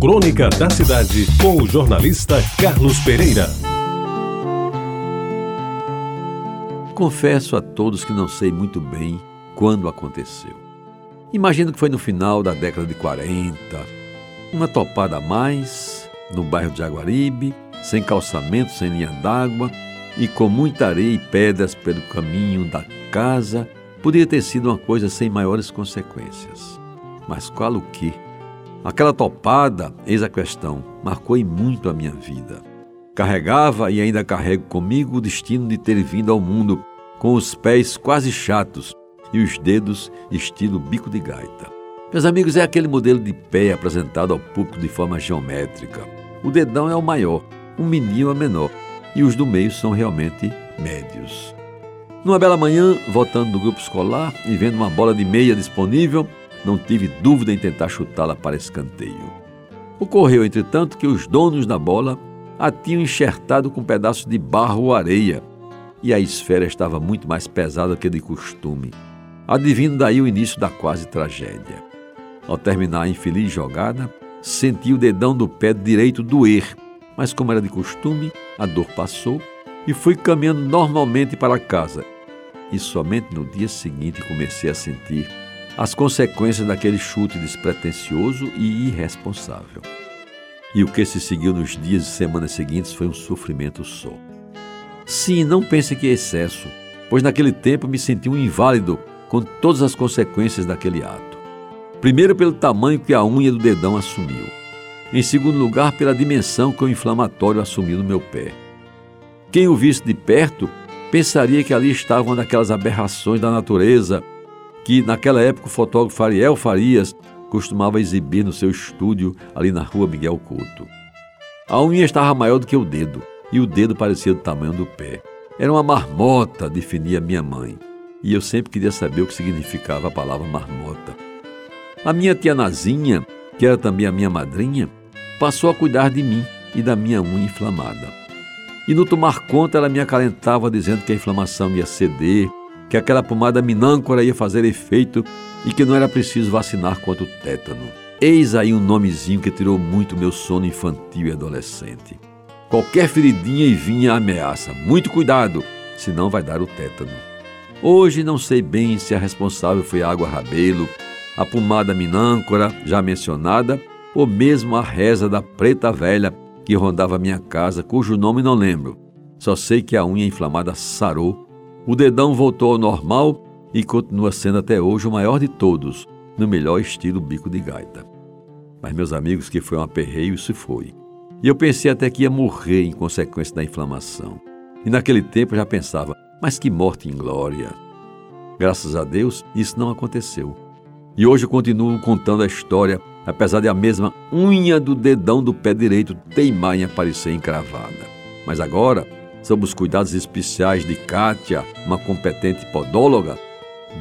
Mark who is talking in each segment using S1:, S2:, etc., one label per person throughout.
S1: Crônica da Cidade, com o jornalista Carlos Pereira.
S2: Confesso a todos que não sei muito bem quando aconteceu. Imagino que foi no final da década de 40, uma topada a mais, no bairro de Jaguaribe, sem calçamento, sem linha d'água e com muita areia e pedras pelo caminho da casa, podia ter sido uma coisa sem maiores consequências. Mas qual o que? Aquela topada, eis a questão, marcou em muito a minha vida. Carregava e ainda carrego comigo o destino de ter vindo ao mundo com os pés quase chatos e os dedos estilo bico de gaita. Meus amigos, é aquele modelo de pé apresentado ao público de forma geométrica. O dedão é o maior, o menino é menor e os do meio são realmente médios. Numa bela manhã, voltando do grupo escolar e vendo uma bola de meia disponível, não tive dúvida em tentar chutá-la para escanteio. Ocorreu, entretanto, que os donos da bola a tinham enxertado com um pedaços de barro ou areia, e a esfera estava muito mais pesada que de costume. Adivinho daí o início da quase tragédia. Ao terminar a infeliz jogada, senti o dedão do pé direito doer, mas como era de costume, a dor passou e fui caminhando normalmente para casa. E somente no dia seguinte comecei a sentir as consequências daquele chute despretensioso e irresponsável. E o que se seguiu nos dias e semanas seguintes foi um sofrimento só. Sim, não pense que é excesso, pois naquele tempo me senti um inválido com todas as consequências daquele ato. Primeiro, pelo tamanho que a unha do dedão assumiu. Em segundo lugar, pela dimensão que o inflamatório assumiu no meu pé. Quem o visse de perto pensaria que ali estava uma daquelas aberrações da natureza que naquela época o fotógrafo Ariel Farias costumava exibir no seu estúdio ali na rua Miguel Couto. A unha estava maior do que o dedo e o dedo parecia do tamanho do pé. Era uma marmota, definia minha mãe, e eu sempre queria saber o que significava a palavra marmota. A minha tia Nazinha, que era também a minha madrinha, passou a cuidar de mim e da minha unha inflamada. E no tomar conta, ela me acalentava dizendo que a inflamação ia ceder que aquela pomada minâncora ia fazer efeito e que não era preciso vacinar contra o tétano. Eis aí um nomezinho que tirou muito meu sono infantil e adolescente. Qualquer feridinha e vinha ameaça. Muito cuidado, senão vai dar o tétano. Hoje não sei bem se a responsável foi a água rabelo, a pomada minâncora, já mencionada, ou mesmo a reza da preta velha que rondava minha casa, cujo nome não lembro. Só sei que a unha inflamada sarou o dedão voltou ao normal e continua sendo até hoje o maior de todos, no melhor estilo bico de gaita. Mas, meus amigos, que foi um aperreio, isso foi. E eu pensei até que ia morrer em consequência da inflamação. E naquele tempo eu já pensava, mas que morte em glória. Graças a Deus, isso não aconteceu. E hoje eu continuo contando a história, apesar de a mesma unha do dedão do pé direito teimar em aparecer encravada. Mas agora, sob os cuidados especiais de Kátia, uma competente podóloga,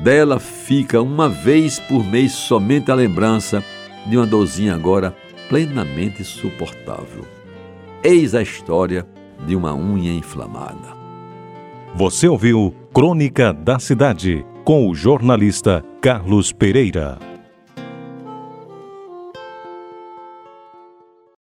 S2: dela fica uma vez por mês somente a lembrança de uma dorzinha agora plenamente suportável. Eis a história de uma unha inflamada.
S1: Você ouviu Crônica da Cidade com o jornalista Carlos Pereira.